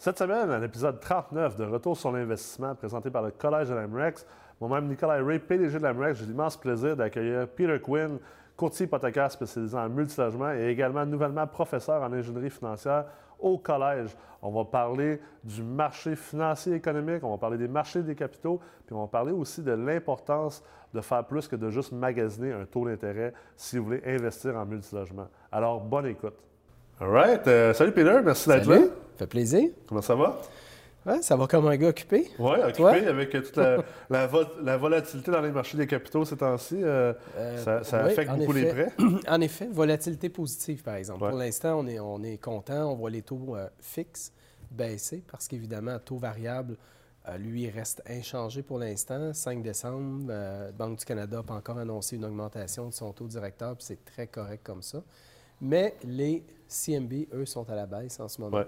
Cette semaine, à l'épisode 39 de Retour sur l'investissement présenté par le Collège de l'Amrex, moi-même Nicolas Ray, PDG de l'Amrex, j'ai l'immense plaisir d'accueillir Peter Quinn, courtier hypothécaire spécialisé en multilogement et également nouvellement professeur en ingénierie financière au collège. On va parler du marché financier économique, on va parler des marchés des capitaux, puis on va parler aussi de l'importance de faire plus que de juste magasiner un taux d'intérêt si vous voulez investir en multilogement. Alors, bonne écoute. All right. Euh, salut Peter, merci d'être là. Ça fait plaisir. Comment ça va? Ouais, ça va comme un gars occupé. Oui, occupé avec toute la, volatilité dans les marchés des capitaux ces temps-ci. Euh, euh, ça, affecte beaucoup les prêts. en effet, volatilité positive, par exemple. Pour l'instant, on est, on est content. On voit les taux fixes baisser parce qu'évidemment, taux variable, lui, reste inchangé pour l'instant. 5 décembre, Banque du Canada a encore annoncé une augmentation de son taux directeur, puis c'est très correct comme ça. Mais les CMB, eux, sont à la baisse en ce moment. Ouais.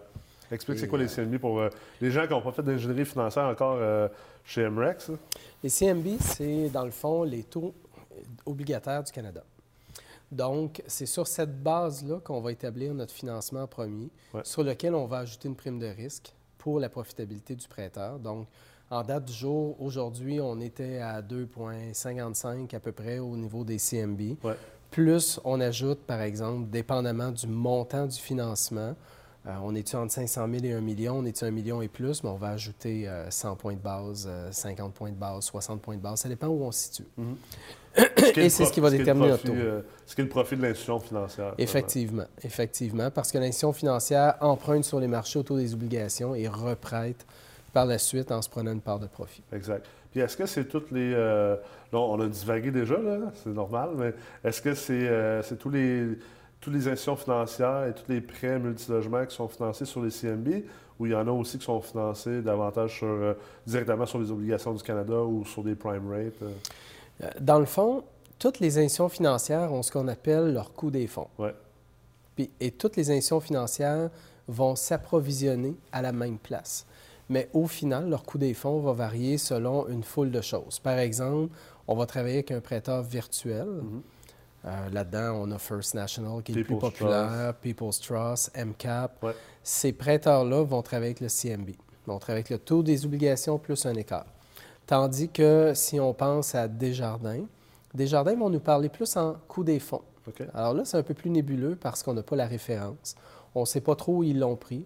Explique, c'est quoi les CMB pour euh, les gens qui n'ont pas fait d'ingénierie financière encore euh, chez MREX? Les CMB, c'est dans le fond les taux obligataires du Canada. Donc, c'est sur cette base-là qu'on va établir notre financement premier, sur lequel on va ajouter une prime de risque pour la profitabilité du prêteur. Donc, en date du jour, aujourd'hui, on était à 2,55 à peu près au niveau des CMB. Ouais. Plus on ajoute, par exemple, dépendamment du montant du financement, euh, on est-tu entre 500 000 et 1 million, on est-tu 1 million et plus, mais on va ajouter 100 euh, points de base, 50 euh, points de base, 60 points de base. Ça dépend où on se situe. Mm-hmm. et c'est ce qui va déterminer notre taux. ce qui est le profit de l'institution financière. Effectivement, effectivement, parce que l'institution financière emprunte sur les marchés autour des obligations et reprête par la suite en se prenant une part de profit. Exact. Puis est-ce que c'est toutes les. Euh, on a divagué déjà, là, c'est normal, mais est-ce que c'est euh, tous les toutes les institutions financières et tous les prêts multilogements qui sont financés sur les CMB ou il y en a aussi qui sont financés davantage sur, euh, directement sur les obligations du Canada ou sur des prime rates? Dans le fond, toutes les institutions financières ont ce qu'on appelle leur coût des fonds. Ouais. Puis, et toutes les institutions financières vont s'approvisionner à la même place mais au final, leur coût des fonds va varier selon une foule de choses. Par exemple, on va travailler avec un prêteur virtuel. Mhm. Euh, là-dedans, on a First National qui est le plus populaire, People's Trust, MCAP. Ces prêteurs-là vont travailler avec le CMB. Ils vont travailler avec le taux des obligations plus un écart. Tandis que si on pense à Desjardins, Desjardins vont nous parler plus en coût des fonds. Alors là, c'est un peu plus nébuleux parce qu'on n'a pas la référence. On ne sait pas trop où ils l'ont pris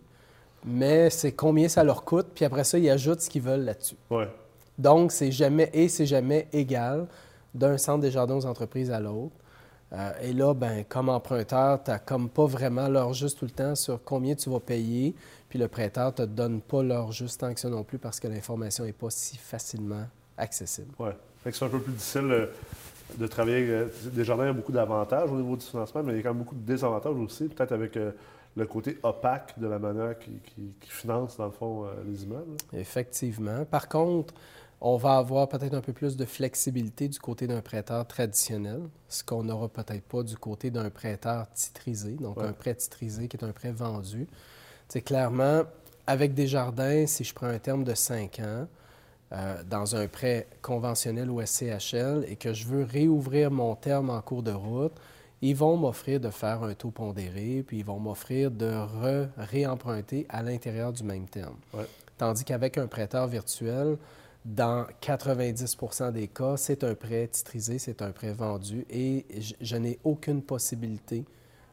mais c'est combien ça leur coûte, puis après ça, ils ajoutent ce qu'ils veulent là-dessus. Ouais. Donc, c'est jamais, et c'est jamais égal d'un centre des jardins aux entreprises à l'autre. Euh, et là, ben, comme emprunteur, tu n'as comme pas vraiment l'heure juste tout le temps sur combien tu vas payer, puis le prêteur ne te donne pas l'heure juste tant que ça non plus parce que l'information n'est pas si facilement accessible. Oui. c'est un peu plus difficile euh, de travailler. Euh, Desjardins a beaucoup d'avantages au niveau du financement, mais il y a quand même beaucoup de désavantages aussi, peut-être avec le côté opaque de la manière qui, finance, dans le fond, euh, les immeubles. Effectivement. Par contre, on va avoir peut-être un peu plus de flexibilité du côté d'un prêteur traditionnel, ce qu'on n'aura peut-être pas du côté d'un prêteur titrisé, donc un prêt titrisé qui est un prêt vendu. C'est clairement, avec des jardins, si je prends un terme de 5 ans, euh, dans un prêt conventionnel ou SCHL et que je veux réouvrir mon terme en cours de route, ils vont m'offrir de faire un taux pondéré, puis ils vont m'offrir de réemprunter à l'intérieur du même terme. Tandis qu'avec un prêteur virtuel, dans 90% des cas, c'est un prêt titrisé, c'est un prêt vendu et je, n'ai aucune possibilité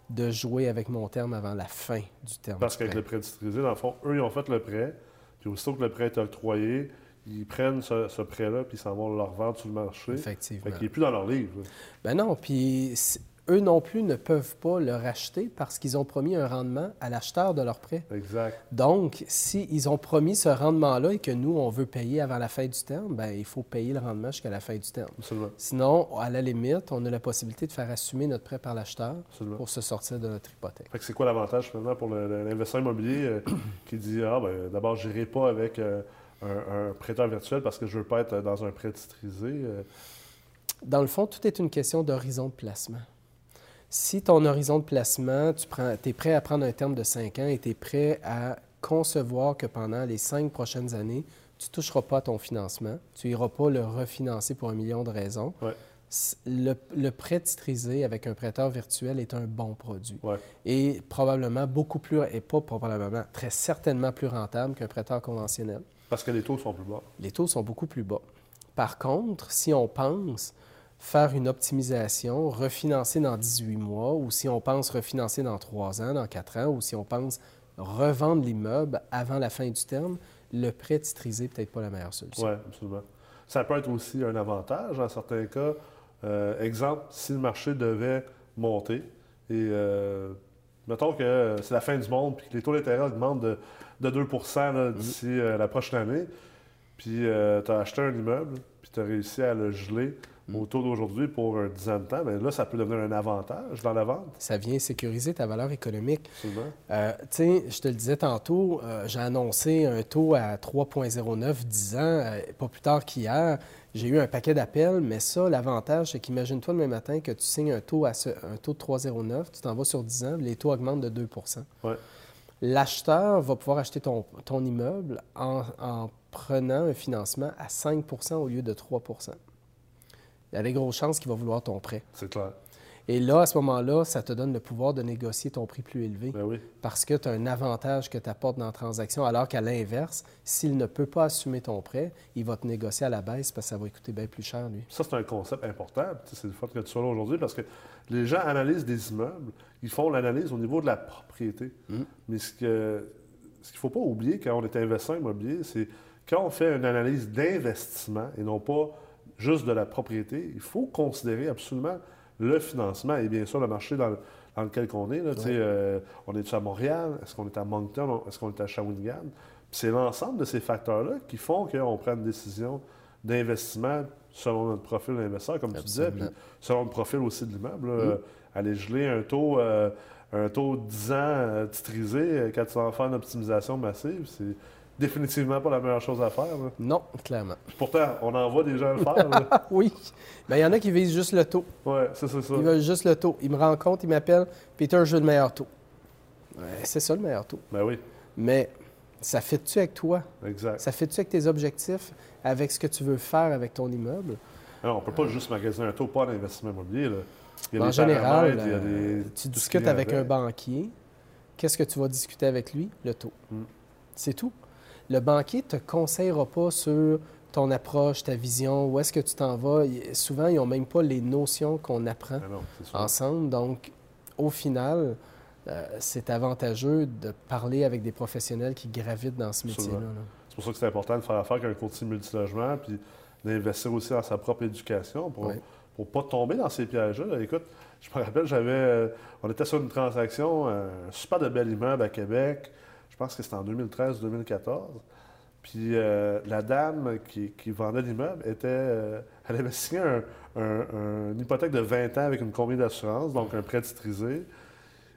de jouer avec mon terme avant la fin du terme. Parce qu'avec le prêt titrisé, dans le fond, eux, ils ont fait le prêt, puis aussitôt que le prêt est octroyé, ils prennent ce, prêt-là, puis ils s'en vont le revendre sur le marché. Effectivement. Fait qu'il n'est plus dans leur livre. Ben non, puis eux non plus ne peuvent pas le racheter parce qu'ils ont promis un rendement à l'acheteur de leur prêt. Exact. Donc, s'ils ont promis ce rendement-là et que nous, on veut payer avant la fin du terme, bien, il faut payer le rendement jusqu'à la fin du terme. Absolument. Sinon, à la limite, on a la possibilité de faire assumer notre prêt par l'acheteur pour se sortir de notre hypothèque. c'est quoi l'avantage finalement pour l'investisseur immobilier euh, qui dit Ah, ben, d'abord, je n'irai pas avec euh, un, prêteur virtuel parce que je ne veux pas être dans un prêt titrisé? Euh? Dans le fond, tout est une question d'horizon de placement. Si ton horizon de placement, tu prends, es prêt à prendre un terme de 5 ans et tu es prêt à concevoir que pendant les cinq prochaines années, tu ne toucheras pas à ton financement, tu n'iras pas le refinancer pour un million de raisons, le, prêt titrisé avec un prêteur virtuel est un bon produit. Ouais. Et probablement beaucoup plus, et pas probablement, très certainement plus rentable qu'un prêteur conventionnel. Parce que les taux sont plus bas. Les taux sont beaucoup plus bas. Par contre, si on pense faire une optimisation, refinancer dans 18 mois, ou si on pense refinancer dans 3 ans, dans 4 ans, ou si on pense revendre l'immeuble avant la fin du terme, le prêt titrisé peut-être pas la meilleure solution. Oui, absolument. Ça peut être aussi un avantage dans certains cas. Euh, exemple, si le marché devait monter et euh, mettons que c'est la fin du monde puis que les taux d'intérêt augmentent de, 2 mm-hmm. d'ici euh, la prochaine année, puis tu as acheté un immeuble, puis tu as réussi à le geler Mm. au taux d'aujourd'hui pour un 10 ans de temps, bien là, ça peut devenir un avantage dans la vente. Ça vient sécuriser ta valeur économique. Absolument. Euh, tu sais, je te le disais tantôt, euh, j'ai annoncé un taux à 3,09 10 ans, euh, pas plus tard qu'hier. J'ai eu un paquet d'appels, mais ça, l'avantage, c'est qu'imagine-toi demain matin que tu signes un taux, à un taux de 3,09, tu t'en vas sur 10 ans, les taux augmentent de 2 ouais. L'acheteur va pouvoir acheter ton, ton immeuble en, en prenant un financement à 5% au lieu de 3 il y a des grosses chances qu'il va vouloir ton prêt. C'est clair. Et là, à ce moment-là, ça te donne le pouvoir de négocier ton prix plus élevé. Ben oui. Parce que tu as un avantage que tu apportes dans la transaction, alors qu'à l'inverse, s'il ne peut pas assumer ton prêt, il va te négocier à la baisse parce que ça va coûter bien plus cher, lui. Ça, c'est un concept important. C'est le fait que tu sois là aujourd'hui parce que les gens analysent des immeubles, ils font l'analyse au niveau de la propriété. Mm. Mais ce qu'il ce qu'il ne faut pas oublier quand on est investisseur immobilier, c'est quand on fait une analyse d'investissement et non pas juste de la propriété, il faut considérer absolument le financement et bien sûr le marché dans, lequel on est. Là, euh, on est à Montréal? Est-ce qu'on est à Moncton? Est-ce qu'on est à Shawinigan? C'est l'ensemble de ces facteurs-là qui font qu'on prend une décision d'investissement selon notre profil d'investisseur, comme tu disais, puis selon le profil aussi de l'immeuble. Mm. Aller geler un taux, euh, un taux de 10 ans euh, titrisé quand tu vas faire une optimisation massive, c'est définitivement pas la meilleure chose à faire. Non, clairement. pourtant, on en voit des gens le faire. oui. Bien, il y en a qui visent juste le taux. Oui, c'est ça. Ils veulent juste le taux. Ils me rencontrent, ils m'appellent, Peter, je veux le meilleur taux. c'est ça le meilleur taux. Ben oui. Mais ça fait-tu avec toi? Exact. Ça fait-tu avec tes objectifs, avec ce que tu veux faire avec ton immeuble? Alors, on ne peut pas juste magasiner un taux, pas d'investissement immobilier. en général, euh, tu discutes avec, un banquier. Qu'est-ce que tu vas discuter avec lui? Le taux. Hmm. C'est tout le banquier ne te conseillera pas sur ton approche, ta vision, où est-ce que tu t'en vas. Souvent, ils n'ont même pas les notions qu'on apprend ah ensemble. Donc, au final, euh, c'est avantageux de parler avec des professionnels qui gravitent dans ce métier-là. C'est pour ça que c'est important de faire affaire avec un courtier multilogement, puis d'investir aussi dans sa propre éducation pour ne pas tomber dans ces pièges-là. Écoute, je me rappelle, j'avais, euh, on était sur une transaction, un super de bel immeuble à Québec pense que c'était en 2013-2014. Puis euh, la dame qui, vendait l'immeuble était. Euh, elle avait signé une hypothèque de 20 ans avec une combien d'assurance, donc un prêt titrisé.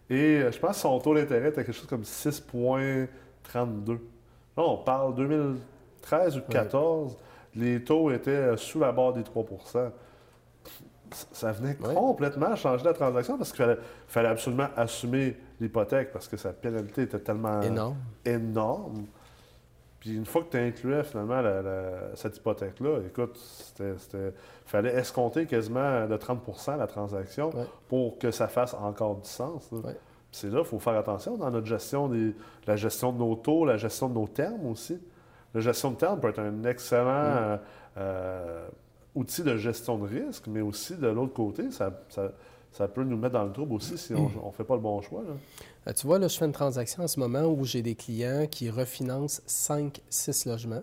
Et euh, je pense que son taux d'intérêt était quelque chose comme 6,32. Là, on parle 2013 ou 2014, les taux étaient sous la barre des 3 ça venait complètement changer la transaction parce qu'il fallait, absolument assumer l'hypothèque parce que sa pénalité était tellement énorme. Puis une fois que tu incluais finalement cette hypothèque-là, écoute, il fallait escompter quasiment de 30% la transaction pour que ça fasse encore du sens. C'est là, il faut faire attention dans notre gestion, des, la gestion de nos taux, la gestion de nos termes aussi. La gestion de termes peut être un excellent euh, outil de gestion de risque, mais aussi de l'autre côté, ça, ça, peut nous mettre dans le trouble aussi si on ne fait pas le bon choix. Euh, tu vois, là, je fais une transaction en ce moment où j'ai des clients qui refinancent 5-6 logements.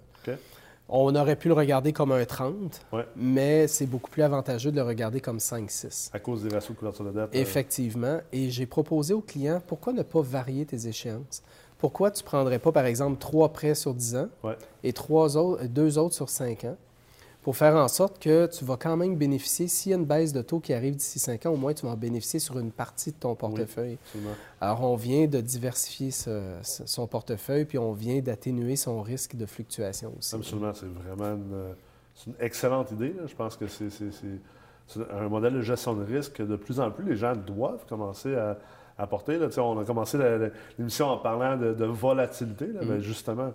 On aurait pu le regarder comme un 30, mais c'est beaucoup plus avantageux de le regarder comme 5-6. À cause des ratios de couverture de dette. Euh. Effectivement. Et j'ai proposé aux clients, pourquoi ne pas varier tes échéances? Pourquoi tu ne prendrais pas, par exemple, trois prêts sur 10 ans et trois autres, deux autres sur 5 ans? Pour faire en sorte que tu vas quand même bénéficier, s'il y a une baisse de taux qui arrive d'ici 5 ans, au moins tu vas en bénéficier sur une partie de ton portefeuille. Alors, on vient de diversifier son portefeuille, puis on vient d'atténuer son risque de fluctuation aussi. Absolument, c'est vraiment une, excellente idée. Je pense que c'est un modèle de gestion de risque que de plus en plus les gens doivent commencer à, apporter. On a commencé l'émission en parlant de, volatilité, mais mm. justement,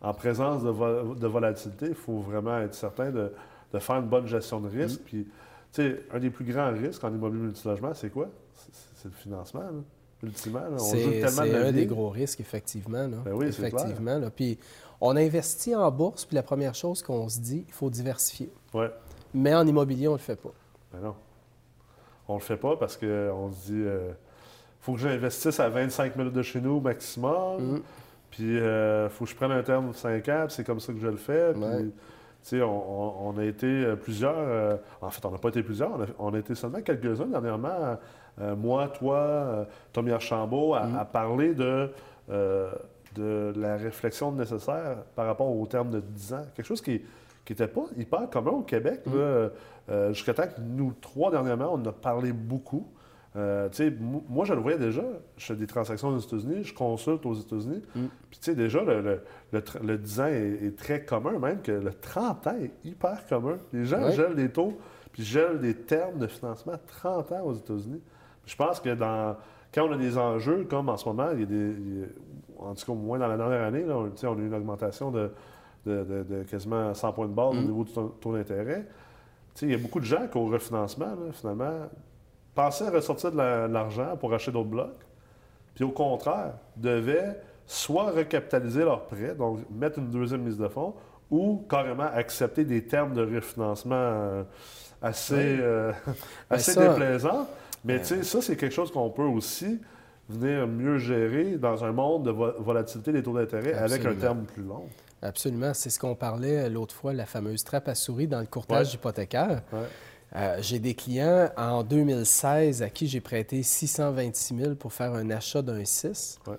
en présence de, volatilité, il faut vraiment être certain de, faire une bonne gestion de risque. Mm. Puis, tu sais, un des plus grands risques en immobilier multilogement, c'est quoi? C'est le financement, là. Ultimement, là. on joue C'est tellement de c'est un des gros risques, effectivement. Là. Ben oui, effectivement. Puis on investit en bourse, puis la première chose qu'on se dit, il faut diversifier. Ouais. Mais en immobilier, on ne le fait pas. Ben non. On le fait pas parce qu'on se dit euh, faut que j'investisse à 25 minutes de chez nous maximum. Mm. Puis il faut que je prenne un terme de 5 ans, c'est comme ça que je le fais. Puis, Ouais. tu sais, on, on- on a été euh, plusieurs. euh, en fait, on n'a pas été plusieurs. On a, on a été seulement quelques-uns dernièrement. euh, moi, toi, euh, Tommy Archambault, à, Mm. à parler de, euh, de la réflexion nécessaire par rapport au terme de 10 ans. Quelque chose qui n'était pas hyper commun au Québec. Mm. Euh, Jusqu'à temps que nous trois, dernièrement, on en a parlé beaucoup. Euh, moi, je le voyais déjà. Je fais des transactions aux États-Unis, je consulte aux États-Unis. Mm. Puis, tu sais, déjà, le, le, le tr- le 10 ans est, est très commun, même que le 30 ans est hyper commun. Les gens Ouais. gèlent des taux, puis gèlent des termes de financement à 30 ans aux États-Unis. Je pense que dans, quand on a des enjeux, comme en ce moment, il y a des, il y a- en tout cas, au moins dans la dernière année, là, on, on a eu une augmentation de, de- de- de quasiment 100 points de base au Mm. niveau du taux, taux d'intérêt. Tu sais, il y a beaucoup de gens qui, au refinancement, là, finalement, pensaient ressortir de la- de l'argent pour acheter d'autres blocs, puis au contraire, devaient soit recapitaliser leurs prêts, donc mettre une deuxième mise de fonds, ou carrément accepter des termes de refinancement euh, assez, euh, assez ça- déplaisants. Mais tu sais, ça, c'est quelque chose qu'on peut aussi venir mieux gérer dans un monde de vo- volatilité des taux d'intérêt avec un terme plus long. Absolument. C'est ce qu'on parlait l'autre fois, la fameuse trappe à souris dans le courtage Ouais. hypothécaire. Ouais. Euh, j'ai des clients en 2016 à qui j'ai prêté 626 000 pour faire un achat d'un 6. Ouais.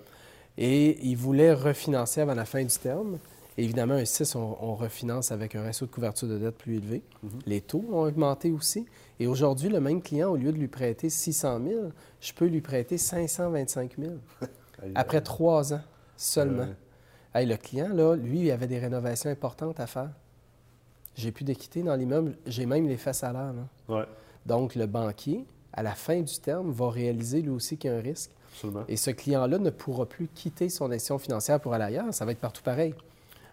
Et ils voulaient refinancer avant la fin du terme. Évidemment, un 6, on, on refinance avec un ratio de couverture de dette plus élevé. Mhm. Les taux ont augmenté aussi. Et aujourd'hui, le même client, au lieu de lui prêter 600 000, je peux lui prêter 525 000 Aïe, après trois ans seulement. Ouais. Hey, le client, là, lui, il avait des rénovations importantes à faire. J'ai plus d'équité dans l'immeuble. J'ai même les faits salaires. là. Ouais, Donc, le banquier, à la fin du terme, va réaliser lui aussi qu'il y a un risque. absolument. Et ce client-là ne pourra plus quitter son institution financière pour aller ailleurs. Ça va être partout pareil.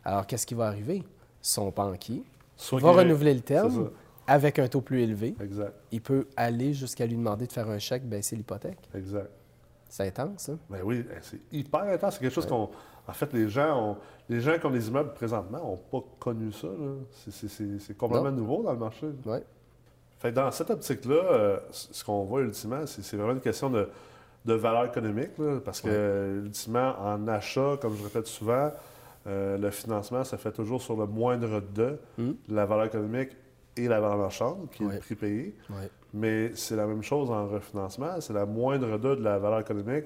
Alors, qu'est-ce qui va arriver? Son banquier Soit va renouveler le terme avec un taux plus élevé. Exact, Il peut aller jusqu'à lui demander de faire un chèque, baisser l'hypothèque. exact. C'est intense, hein? Ben oui, eh, c'est hyper intense. C'est quelque chose qu'on. En fait, les gens, ont- les gens qui ont des immeubles présentement n'ont pas connu ça. C'est- complètement nouveau dans le marché. Oui. Fait que dans cette optique-là, euh, ce qu'on voit ultimement, c'est vraiment une question de, de valeur économique. là, parce que, ultimement, en achat, comme je répète souvent, euh, le financement se fait toujours sur le moindre de Mm. la valeur économique et la valeur marchande, qui est le prix payé. Mais c'est la même chose en refinancement. C'est la moindre de de la valeur économique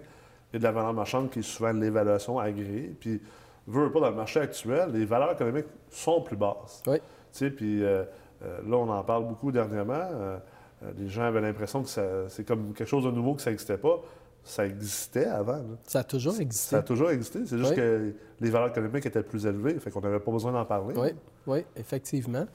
et de la valeur marchande qui est souvent l'évaluation agréée. Puis, veut pas, dans le marché actuel, les valeurs économiques sont plus basses. Oui. Tu sais, puis euh, euh, là, on en parle beaucoup dernièrement. Euh, les gens avaient l'impression que c'est comme quelque chose de nouveau, que ça n'existait pas. Ça existait avant. là. Ça a toujours existé. Ça a toujours existé. C'est juste Oui. que les valeurs économiques étaient plus élevées. Fait qu'on n'avait pas besoin d'en parler. Oui, oui, effectivement.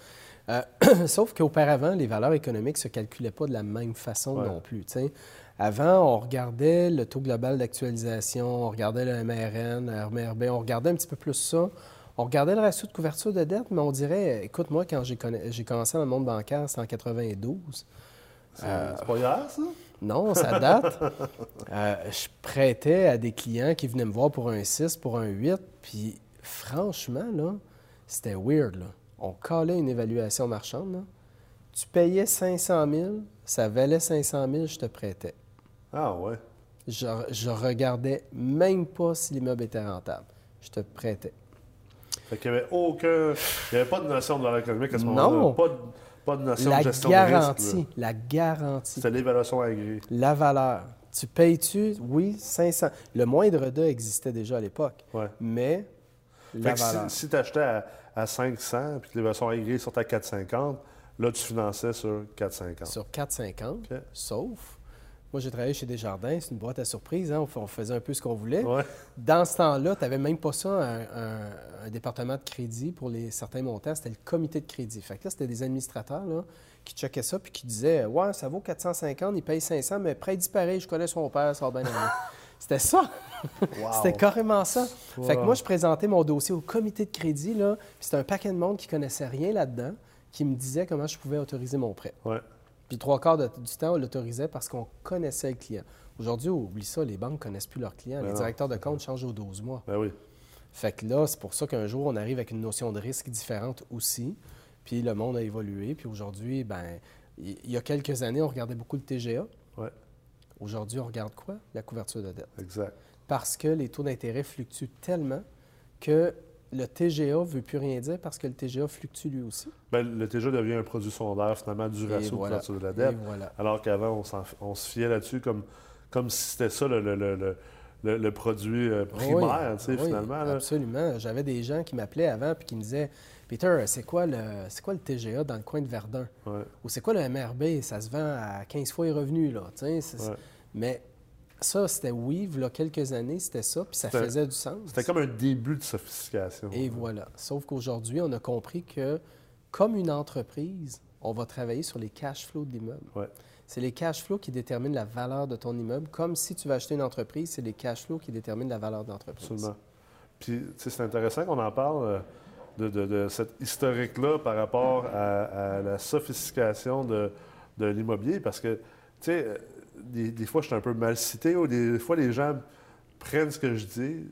Euh, sauf qu'auparavant, les valeurs économiques ne se calculaient pas de la même façon non plus. tu sais. Avant, on regardait le taux global d'actualisation, on regardait le MRN, le RMRB, on regardait un petit peu plus ça. On regardait le ratio de couverture de dette, mais on dirait, écoute, moi, quand j'ai conna- commencé dans le monde bancaire, c'était en 92. C'est Euh, c'est pas hier, ça? Non, ça date. Euh, je prêtais à des clients qui venaient me voir pour un 6, pour un 8, puis franchement, là, c'était weird. Là. On collait une évaluation marchande. là. Tu payais 500 000, ça valait 500 000, je te prêtais. Ah ouais. Je, je regardais même pas si l'immeuble était rentable. Je te prêtais. Fait qu'il n'y avait aucun. Il n'y avait pas de notion de valeur économique à ce moment-là. Non. Pas de, pas de notion La de gestion de risque. la garantie. C'était l'évaluation agréée. La valeur. Tu payes-tu? Oui, 500. Le moindre d'eux existait déjà à l'époque. Ouais. Mais Fait la que valeur. si, si tu achetais à, à 500 puis que l'évaluation agréée sortait à 450, là, tu finançais sur 450. Sur 4,50, OK. sauf, moi j'ai travaillé chez Desjardins, c'est une boîte à surprise, hein, on, faisait un peu ce qu'on voulait. Ouais. Dans ce temps-là, tu n'avais même pas ça, un, un- un département de crédit pour les, certains montants, c'était le comité de crédit. Fait que là, c'était des administrateurs là, qui checkaient ça puis qui disaient Ouais, ça vaut 450, il paye 500, mais prêt disparaît, je connais son père, ça va bien. C'était ça. Wow. C'était carrément ça. Fait que moi, je présentais mon dossier au comité de crédit, là, puis c'était un paquet de monde qui connaissait rien là-dedans, qui me disait comment je pouvais autoriser mon prêt. Ouais. Puis trois quarts du temps, on l'autorisait parce qu'on connaissait le client. Aujourd'hui, oublie ça, les banques ne connaissent plus leurs clients. Ben les non. directeurs de compte changent aux 12 mois. Ben oui. Fait que là, c'est pour ça qu'un jour, on arrive avec une notion de risque différente aussi. Puis le monde a évolué. Puis aujourd'hui, ben, il il y a quelques années, on regardait beaucoup le TGA. Ouais. Aujourd'hui, on regarde quoi? La couverture de dette. Exact. Parce que les taux d'intérêt fluctuent tellement que le TGA ne veut plus rien dire parce que le TGA fluctue lui aussi. Ben, le TGA devient un produit secondaire, finalement, du ratio voilà. de couverture de la Et dette. voilà. Alors qu'avant, on, se fiait là-dessus comme, comme si c'était ça le, le- le- le- produit euh, primaire, Oui, tu sais, oui, finalement. là. Absolument. J'avais des gens qui m'appelaient avant puis qui me disaient Peter, c'est quoi, le, c'est quoi le TGA dans le coin de Verdun? Ouais, Ou c'est quoi le MRB Ça se vend à 15 fois les revenus. Là, tu sais, c'est- ouais. Mais ça, c'était oui, il y a quelques années, c'était ça, puis ça faisait du sens. C'était comme un début de sophistication. Et voilà. Sauf qu'aujourd'hui, on a compris que, comme une entreprise, on va travailler sur les cash flows de l'immeuble. Ouais. C'est les cash flows qui déterminent la valeur de ton immeuble. Comme si tu vas acheter une entreprise, c'est les cash flows qui déterminent la valeur de l'entreprise. Absolument. Puis, tu sais, c'est intéressant qu'on en parle euh, de, de- de cette historique-là par rapport à, à la sophistication de, de l'immobilier, parce que, tu sais, des, des fois, je suis un peu mal cité, ou des fois, les gens prennent ce que je dis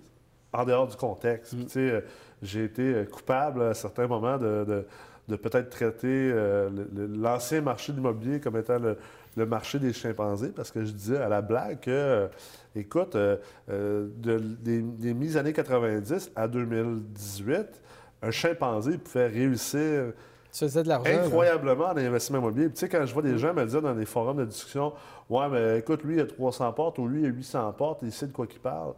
en dehors du contexte. Sais, euh, j'ai été euh, coupable à certains moments de, de- de peut-être traiter euh, l'ancien marché de l'immobilier comme étant le, le marché des chimpanzés, parce que je disais à la blague que, euh, écoute, de- des, des mises années 90 à 2018, un chimpanzé pouvait réussir Tu faisais de l'argent. incroyablement en investissement immobilier. Puis, tu sais, quand je vois des gens me dire dans des forums de discussion, ouais, mais écoute, lui, il a 300 portes ou lui, il a 800 portes, il sait de quoi qu'il parle.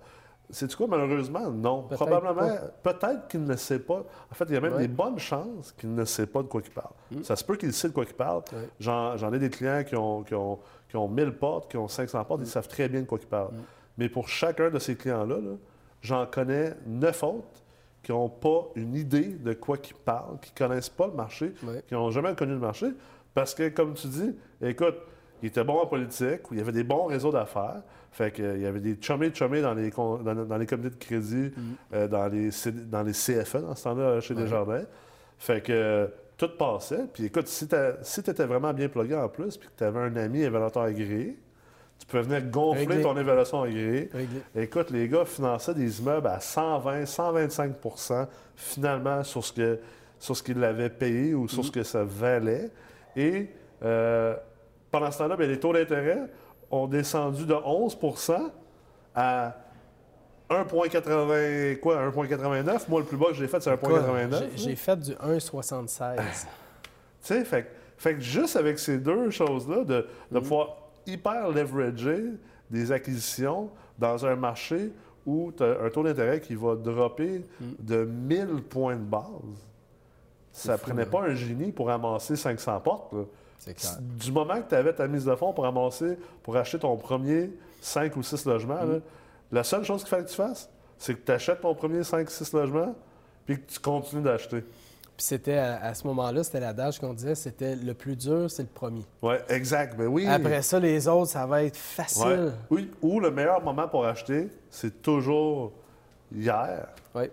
C'est du quoi, malheureusement? Non. Probablement, peut-être qu'il ne sait pas. En fait, il y a même Ouais. des bonnes chances qu'il ne sait pas de quoi qu'il parle. Ça se peut qu'il sait de quoi qu'il parle. Ouais. J'en ai des clients qui ont, qui, ont, qui ont 1000 portes, qui ont 500 portes, ils savent très bien de quoi ils parlent. Mais pour chacun de ces clients-là, là, j'en connais neuf autres qui n'ont pas une idée de quoi qu'ils parlent, qui ne connaissent pas le marché, qui n'ont jamais connu le marché. Parce que, comme tu dis, écoute, il était bon en politique, où il y avait des bons réseaux d'affaires. Fait que, euh, il y avait des chummés chummés dans les, dans, dans les comités de crédit, euh, dans, les, dans les CFE, dans ce temps-là, chez. Desjardins. Fait que euh, tout passait. Puis écoute, si tu étais vraiment bien plugué en plus, puis que tu avais un ami évaluateur agréé, tu pouvais venir gonfler Réglé. ton évaluation agréée. Écoute, les gars finançaient des immeubles à 120, 125% finalement sur ce que sur ce qu'ils l'avaient payé ou sur ce que ça valait. Et euh, pendant ce temps-là, bien, les taux d'intérêt ont descendu de 11% à 1,80 quoi, 1,89. Moi, le plus bas que j'ai fait, c'est Quoi, 1,89. j'ai- fait du 1,76. Tu sais, fait, que- fait que juste avec ces deux choses-là, de, de pouvoir hyper leverager des acquisitions dans un marché où tu as un taux d'intérêt qui va dropper de 1000 points de base, ça fou, prenait hein? pas un génie pour amasser 500 portes. clair. Du moment que tu avais ta mise de fonds pour amasser, pour acheter ton premier 5 ou 6 logements, là, la seule chose qu'il fallait que tu fasses, c'est que tu achètes ton premier 5-6 logements, puis que tu continues d'acheter. Puis c'était à, à ce moment-là, c'était l'adage qu'on disait, c'était le plus dur, c'est le premier. Oui, exact. Ben oui. Après ça, les autres, ça va être Ouais. facile. Oui, ou le meilleur moment pour acheter, c'est toujours hier. Oui.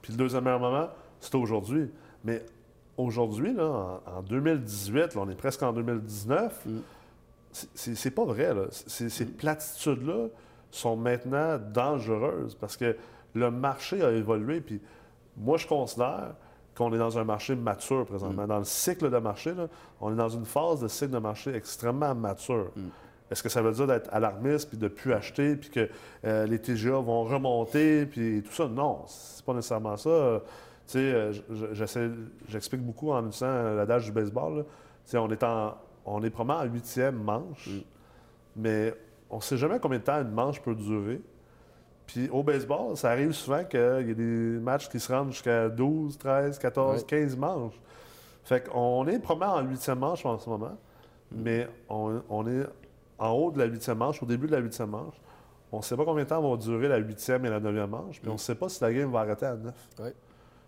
Puis le deuxième meilleur moment, c'est aujourd'hui. Mais aujourd'hui, là, en, en 2018, là, on est presque en 2019, Mm. c'est- pas vrai. Là. Ces platitudes-là sont maintenant dangereuses parce que le marché a évolué. Puis moi, je considère qu'on est dans un marché mature présentement. Mm. Dans le cycle de marché, là, on est dans une phase de cycle de marché extrêmement mature. Mm. Est-ce que ça veut dire d'être alarmiste puis de plus acheter puis que euh, les TGA vont remonter puis tout ça? Non, c'est pas nécessairement ça. Euh, Tu sais, euh, j'explique beaucoup en utilisant l'adage du baseball. Tu sais, on est en, on est probablement en huitième manche, mais on ne sait jamais combien de temps une manche peut durer. Puis au baseball, ça arrive souvent qu'il y a des matchs qui se rendent jusqu'à 12, 13, 14, Ouais. 15 manches. Fait qu'on est probablement en huitième manche en ce moment, mais on, on est en haut de la huitième manche, au début de la huitième manche. On ne sait pas combien de temps vont durer la huitième et la neuvième manche, puis on ne sait pas si la game va arrêter à neuf. Ouais.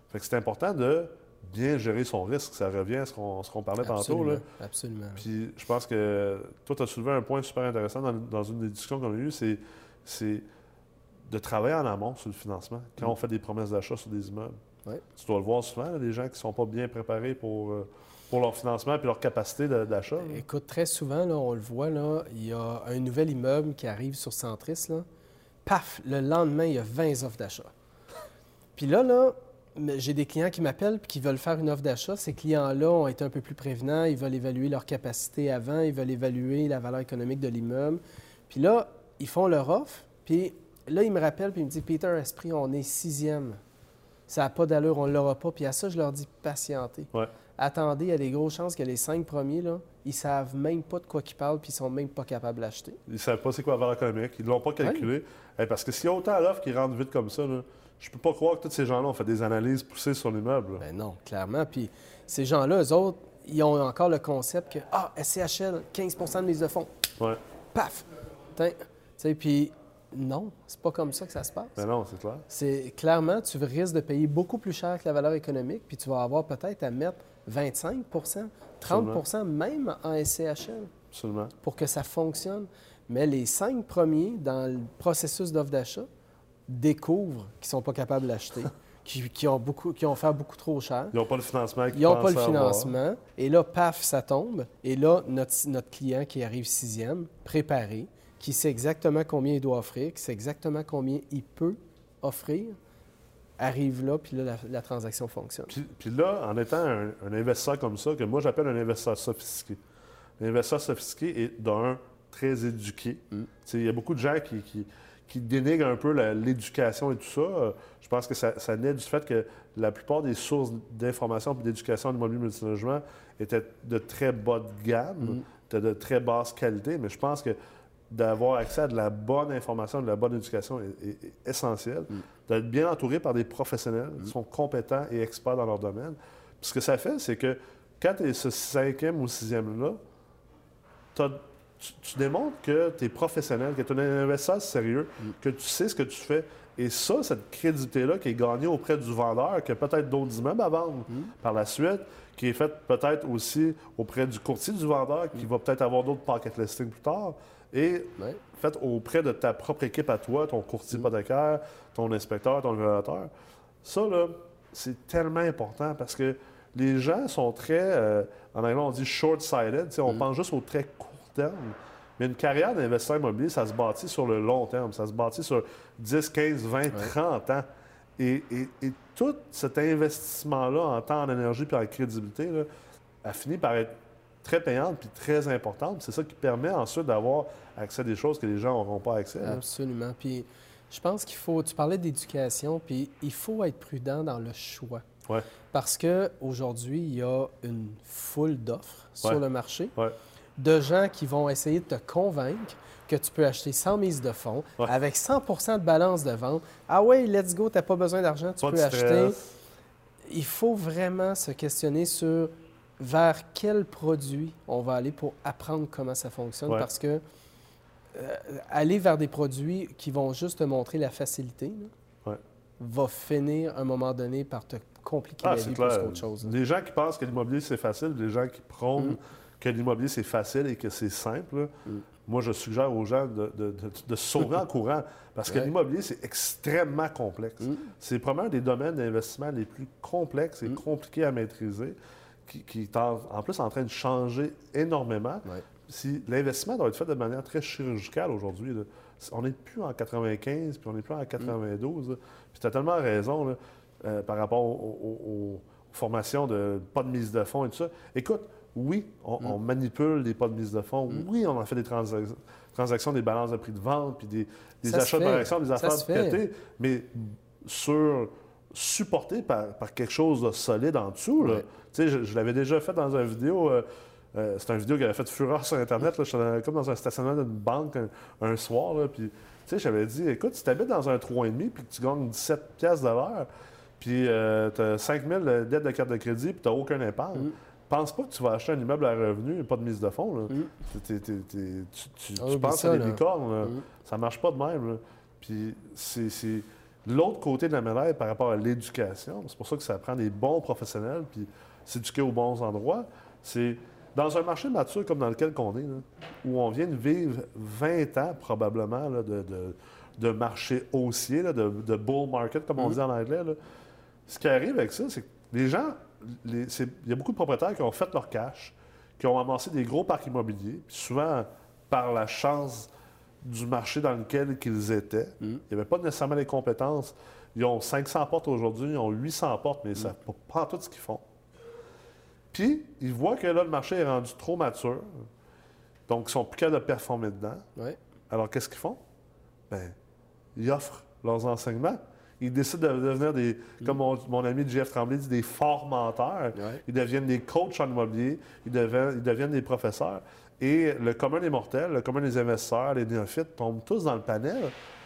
Fait que c'est important de bien gérer son risque. Ça revient à ce qu'on ce qu'on parlait tantôt. Absolument. Là. Absolument. Puis je pense que toi, tu as soulevé un point super intéressant dans, dans une des discussions qu'on a eues, c'est, c'est de travailler en amont sur le financement. Quand on fait des promesses d'achat sur des immeubles. Tu dois le voir souvent, là, des gens qui ne sont pas bien préparés pour, euh, pour leur financement et leur capacité d'achat. Écoute, très souvent, là, on le voit, là, il y a un nouvel immeuble qui arrive sur Centris. Là. Paf, le lendemain, il y a 20 offres d'achat. Puis là, là, j'ai des clients qui m'appellent et qui veulent faire une offre d'achat. Ces clients-là ont été un peu plus prévenants. Ils veulent évaluer leur capacité avant. Ils veulent évaluer la valeur économique de l'immeuble. Puis là, ils font leur offre. Puis là, ils me rappellent puis ils me disent Peter Esprit, on est sixième. Ça n'a pas d'allure, on ne l'aura pas. Puis à ça, je leur dis patientez. Attendez, il y a des grosses chances que les cinq premiers, là, ils savent même pas de quoi ils parlent puis ils sont même pas capables d'acheter. Ils ne savent pas c'est quoi la valeur économique. Ils ne l'ont pas calculé. parce que s'il y a autant d'offres qui rentrent vite comme ça, là, je peux pas croire que tous ces gens-là ont fait des analyses poussées sur l'immeuble. Ben non, clairement. Puis ces gens-là, eux autres, ils ont encore le concept que Ah, SCHL, 15% de mise de fonds. Ouais. Paf! Puis non, c'est pas comme ça que ça se passe. Ben non, c'est clair. C'est clairement, tu risques de payer beaucoup plus cher que la valeur économique, puis tu vas avoir peut-être à mettre 25% 30% même en SCHL. Absolument. Pour que ça fonctionne. Mais les cinq premiers dans le processus d'offre d'achat, découvrent qu'ils ne sont pas capables d'acheter, qui, ont beaucoup, qui ont fait beaucoup trop cher. Ils n'ont pas le financement. Ils n'ont pas le financement. Et là, paf, ça tombe. Et là, notre, notre client qui arrive sixième, préparé, qui sait exactement combien il doit offrir, qui sait exactement combien il peut offrir, arrive là, puis là, la, transaction fonctionne. Puis, là, en étant un, investisseur comme ça, que moi j'appelle un investisseur sophistiqué, l'investisseur sophistiqué est d'un très éduqué. Mm. Il y a beaucoup de gens qui qui dénigre un peu l'éducation et tout ça. Euh, je pense que ça, naît du fait que la plupart des sources d'information et d'éducation en immobilier multilogement étaient de très bas de gamme, mm. de, très basse qualité, mais je pense que d'avoir accès à de la bonne information, de la bonne éducation est, essentiel. Mm. D'être bien entouré par des professionnels qui mm. sont compétents et experts dans leur domaine. Puis ce que ça fait, c'est que quand tu es ce cinquième ou sixième-là, tu démontres que tu es professionnel, que tu es un investisseur sérieux, mm. que tu sais ce que tu fais. Et ça, cette crédibilité-là qui est gagnée auprès du vendeur, qui a peut-être d'autres immeubles à vendre par la suite, qui est faite peut-être aussi auprès du courtier du vendeur, qui va peut-être avoir d'autres pocket listings plus tard, et faite auprès de ta propre équipe à toi, ton courtier hypothécaire, ton inspecteur, ton évaluateur. Ça, là, c'est tellement important parce que les gens sont très, euh, en anglais, on dit short-sighted, on pense juste aux très court terme. Mais une carrière d'investisseur immobilier, ça se bâtit sur le long terme. Ça se bâtit sur 10, 15, 20, 30 ans. Et, tout cet investissement-là en temps, en énergie puis en crédibilité a fini par être très payante puis très importante. C'est ça qui permet ensuite d'avoir accès à des choses que les gens n'auront pas accès. Absolument. Puis je pense qu'il faut. Tu parlais d'éducation, puis il faut être prudent dans le choix. Ouais. Parce qu'aujourd'hui, il y a une foule d'offres sur le marché. Ouais de gens qui vont essayer de te convaincre que tu peux acheter sans mise de fonds, avec 100% de balance de vente. Ah ouais, let's go, tu n'as pas besoin d'argent, tu peux acheter. Il faut vraiment se questionner sur vers quel produit on va aller pour apprendre comment ça fonctionne, parce que euh, aller vers des produits qui vont juste te montrer la facilité va finir à un moment donné par te compliquer ah, la vie plus qu'autre chose. Les gens qui pensent que l'immobilier c'est facile, les gens qui prônent mm que l'immobilier, c'est facile et que c'est simple, mm. moi, je suggère aux gens de, de, se sauver en courant parce que l'immobilier, c'est extrêmement complexe. Mm. C'est probablement un des domaines d'investissement les plus complexes et compliqués à maîtriser, qui, est en, plus en train de changer énormément. Si l'investissement doit être fait de manière très chirurgicale aujourd'hui, on n'est plus en 95, puis on n'est plus en 92. Puis tu as tellement raison euh, par rapport aux formations de pas de mise de fonds et tout ça. Écoute, oui, on, mm. manipule des pas de mise de fonds. Mm. Oui, on en fait des transactions, des balances de prix de vente, puis des, achats de par des affaires prêtées, mais sur supporté par, quelque chose de solide en dessous. Je, l'avais déjà fait dans une vidéo. Euh, euh, c'est une vidéo qui avait fait fureur sur Internet. Là, j'étais comme dans un stationnement d'une banque un, soir. Là, puis, j'avais dit écoute, si tu habites dans un 3,5 puis que tu gagnes 17 pièces de l'heure, puis euh, tu as 5 000 de dette de carte de crédit, puis tu n'as aucun épargne. Mm pense pas que tu vas acheter un immeuble à revenu et pas de mise de fonds. Mm. tu, penses à des licornes. Mm. Ça marche pas de même. Puis c'est l'autre côté de la médaille par rapport à l'éducation. C'est pour ça que ça prend des bons professionnels puis s'éduquer aux bons endroits. C'est dans un marché mature comme dans lequel on est, où on vient de vivre 20 ans probablement de, marché haussier, de, bull market, comme on mm. dit en anglais. Ce qui arrive avec ça, c'est que les gens il y a beaucoup de propriétaires qui ont fait leur cash, qui ont amassé des gros parcs immobiliers, puis souvent par la chance du marché dans lequel ils étaient. Il n'y avait pas nécessairement les compétences. Ils ont 500 portes aujourd'hui, ils ont 800 portes, mais ils ne savent pas, tout ce qu'ils font. Puis, ils voient que là, le marché est rendu trop mature, donc ils sont plus capables de performer dedans. Alors, qu'est-ce qu'ils font? Ben, ils offrent leurs enseignements. Ils décident de devenir des, comme mon, mon ami Jeff Tremblay dit, des formateurs. Ils deviennent des coachs en immobilier. Ils deviennent, ils deviennent des professeurs. Et le commun des mortels, le commun des investisseurs, les néophytes tombent tous dans le panel,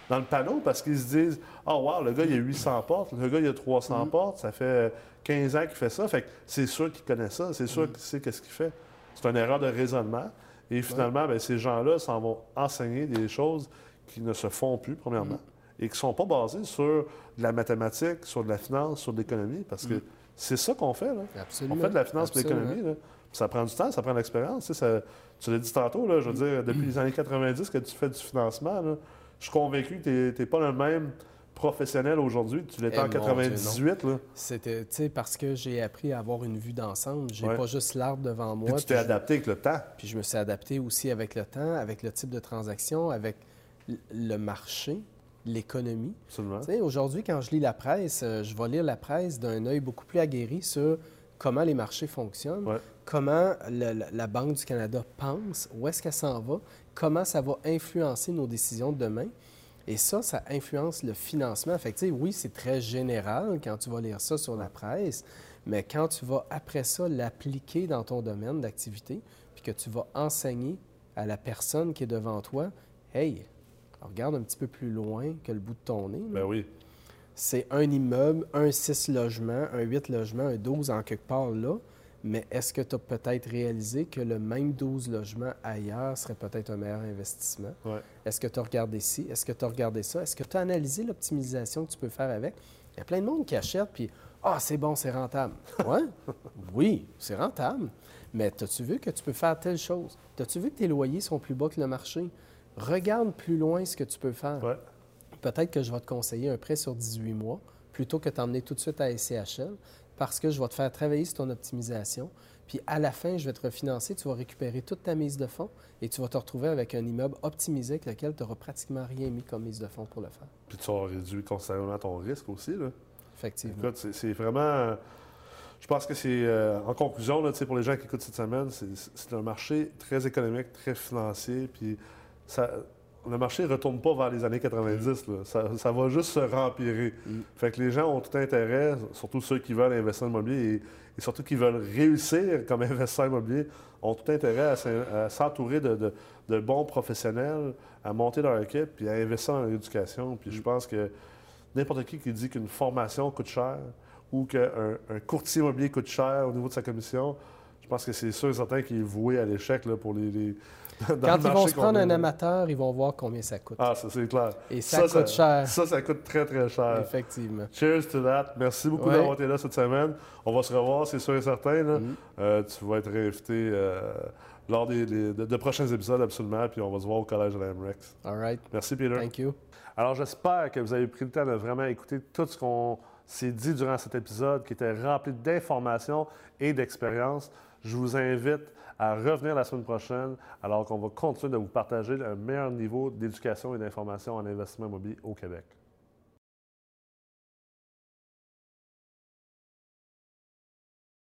dans le panneau parce qu'ils se disent Ah, wow, le gars, il a 800 portes, le gars, il a 300 portes, ça fait 15 ans qu'il fait ça. Fait que c'est sûr qu'il connaît ça, c'est sûr qu'il sait qu'est-ce qu'il fait. C'est une erreur de raisonnement. Et finalement, ben, ces gens-là s'en vont enseigner des choses qui ne se font plus, premièrement, et qui ne sont pas basées sur de la mathématique, sur de la finance, sur de l'économie, parce que c'est ça qu'on fait. Là. Absolument. On fait de la finance et de l'économie. Ça prend du temps, ça prend de l'expérience. tu sais, ça- tu l'as dit tantôt, là, je veux dire, depuis les années 90 que tu fais du financement, là, je suis convaincu que tu n'es pas le même professionnel aujourd'hui tu l'étais Eh, en mon Dieu, 98. là. C'était, tu sais, parce que j'ai appris à avoir une vue d'ensemble. J'ai Ouais. pas juste l'arbre devant moi. Puis tu t'es je- adapté avec le temps. Puis je me suis adapté aussi avec le temps, avec le type de transaction, avec le marché, l'économie. Absolument. Tu sais, aujourd'hui, quand je lis la presse, euh, je vais lire la presse d'un œil beaucoup plus aguerri sur comment les marchés fonctionnent, Ouais. comment le- la, la Banque du Canada pense, où est-ce qu'elle s'en va, comment ça va influencer nos décisions de demain. Et ça, ça influence le financement. Fait que, oui, c'est très général quand tu vas lire ça sur la presse, mais quand tu vas après ça l'appliquer dans ton domaine d'activité, puis que tu vas enseigner à la personne qui est devant toi, hey, regarde un petit peu plus loin que le bout de ton nez. Ben oui. C'est un immeuble, un 6 logements, un 8 logements, un 12 en quelque part là. Mais est-ce que tu as peut-être réalisé que le même 12 logements ailleurs serait peut-être un meilleur investissement? Ouais. Est-ce que tu as regardé ci? Est-ce que tu as regardé ça? Est-ce que tu as analysé l'optimisation que tu peux faire avec? Il y a plein de monde qui achète, puis Ah, c'est bon, c'est rentable. Ouais? oui, c'est rentable. Mais as-tu vu que tu peux faire telle chose? As-tu vu que tes loyers sont plus bas que le marché? Regarde plus loin ce que tu peux faire. Ouais. Peut-être que je vais te conseiller un prêt sur 18 mois plutôt que t'emmener tout de suite à SCHL parce que je vais te faire travailler sur ton optimisation. Puis à la fin, je vais te refinancer, tu vas récupérer toute ta mise de fonds et tu vas te retrouver avec un immeuble optimisé avec lequel tu n'auras pratiquement rien mis comme mise de fonds pour le faire. Puis tu vas réduire considérablement ton risque aussi. Là. Effectivement. Écoute, c'est- vraiment. Je pense que c'est. euh, en conclusion, là, pour les gens qui écoutent cette semaine, c'est c'est un marché très économique, très financier. Puis ça, le marché ne retourne pas vers les années 90. là. Ça, ça va juste se rempirer. Fait que les gens ont tout intérêt, surtout ceux qui veulent investir en immobilier et, et surtout qui veulent réussir comme investisseur immobilier, ont tout intérêt à s'entourer de, de- de bons professionnels, à monter leur équipe, puis à investir dans l'éducation. Puis je pense que n'importe qui qui dit qu'une formation coûte cher ou qu'un un courtier immobilier coûte cher au niveau de sa commission, je pense que c'est sûr et certain qu'il est voué à l'échec là, pour les. les- dans Quand le ils vont se prendre un amateur, ils vont voir combien ça coûte. Ah, ça c'est clair. et ça, coûte cher. Ça, ça coûte très, très cher. Effectivement. Cheers to that. Merci beaucoup Ouais. d'avoir été là cette semaine. On va se revoir, c'est sûr et certain. là. Mhm. Euh, tu vas être réinvité euh, lors des, des- de, de prochains épisodes, absolument. Puis on va se voir au Collège de la MREX. All right. Merci, Peter. Thank you. Alors, j'espère que vous avez pris le temps de vraiment écouter tout ce qu'on s'est dit durant cet épisode, qui était rempli d'informations et d'expériences. Je vous invite à revenir la semaine prochaine, alors qu'on va continuer de vous partager un meilleur niveau d'éducation et d'information en investissement immobilier au Québec.